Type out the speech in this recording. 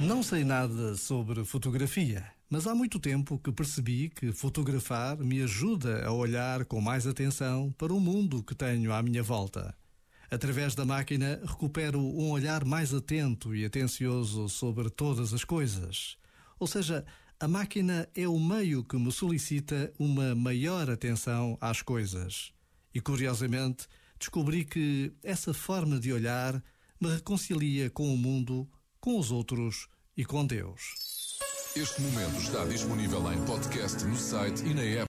Não sei nada sobre fotografia, mas há muito tempo que percebi que fotografar me ajuda a olhar com mais atenção para o mundo que tenho à minha volta. Através da máquina, recupero um olhar mais atento e atencioso sobre todas as coisas. Ou seja, a máquina é o meio que me solicita uma maior atenção às coisas. E curiosamente, descobri que essa forma de olhar me reconcilia com o mundo com os outros e com Deus. Este momento está disponível em podcast no site e na app.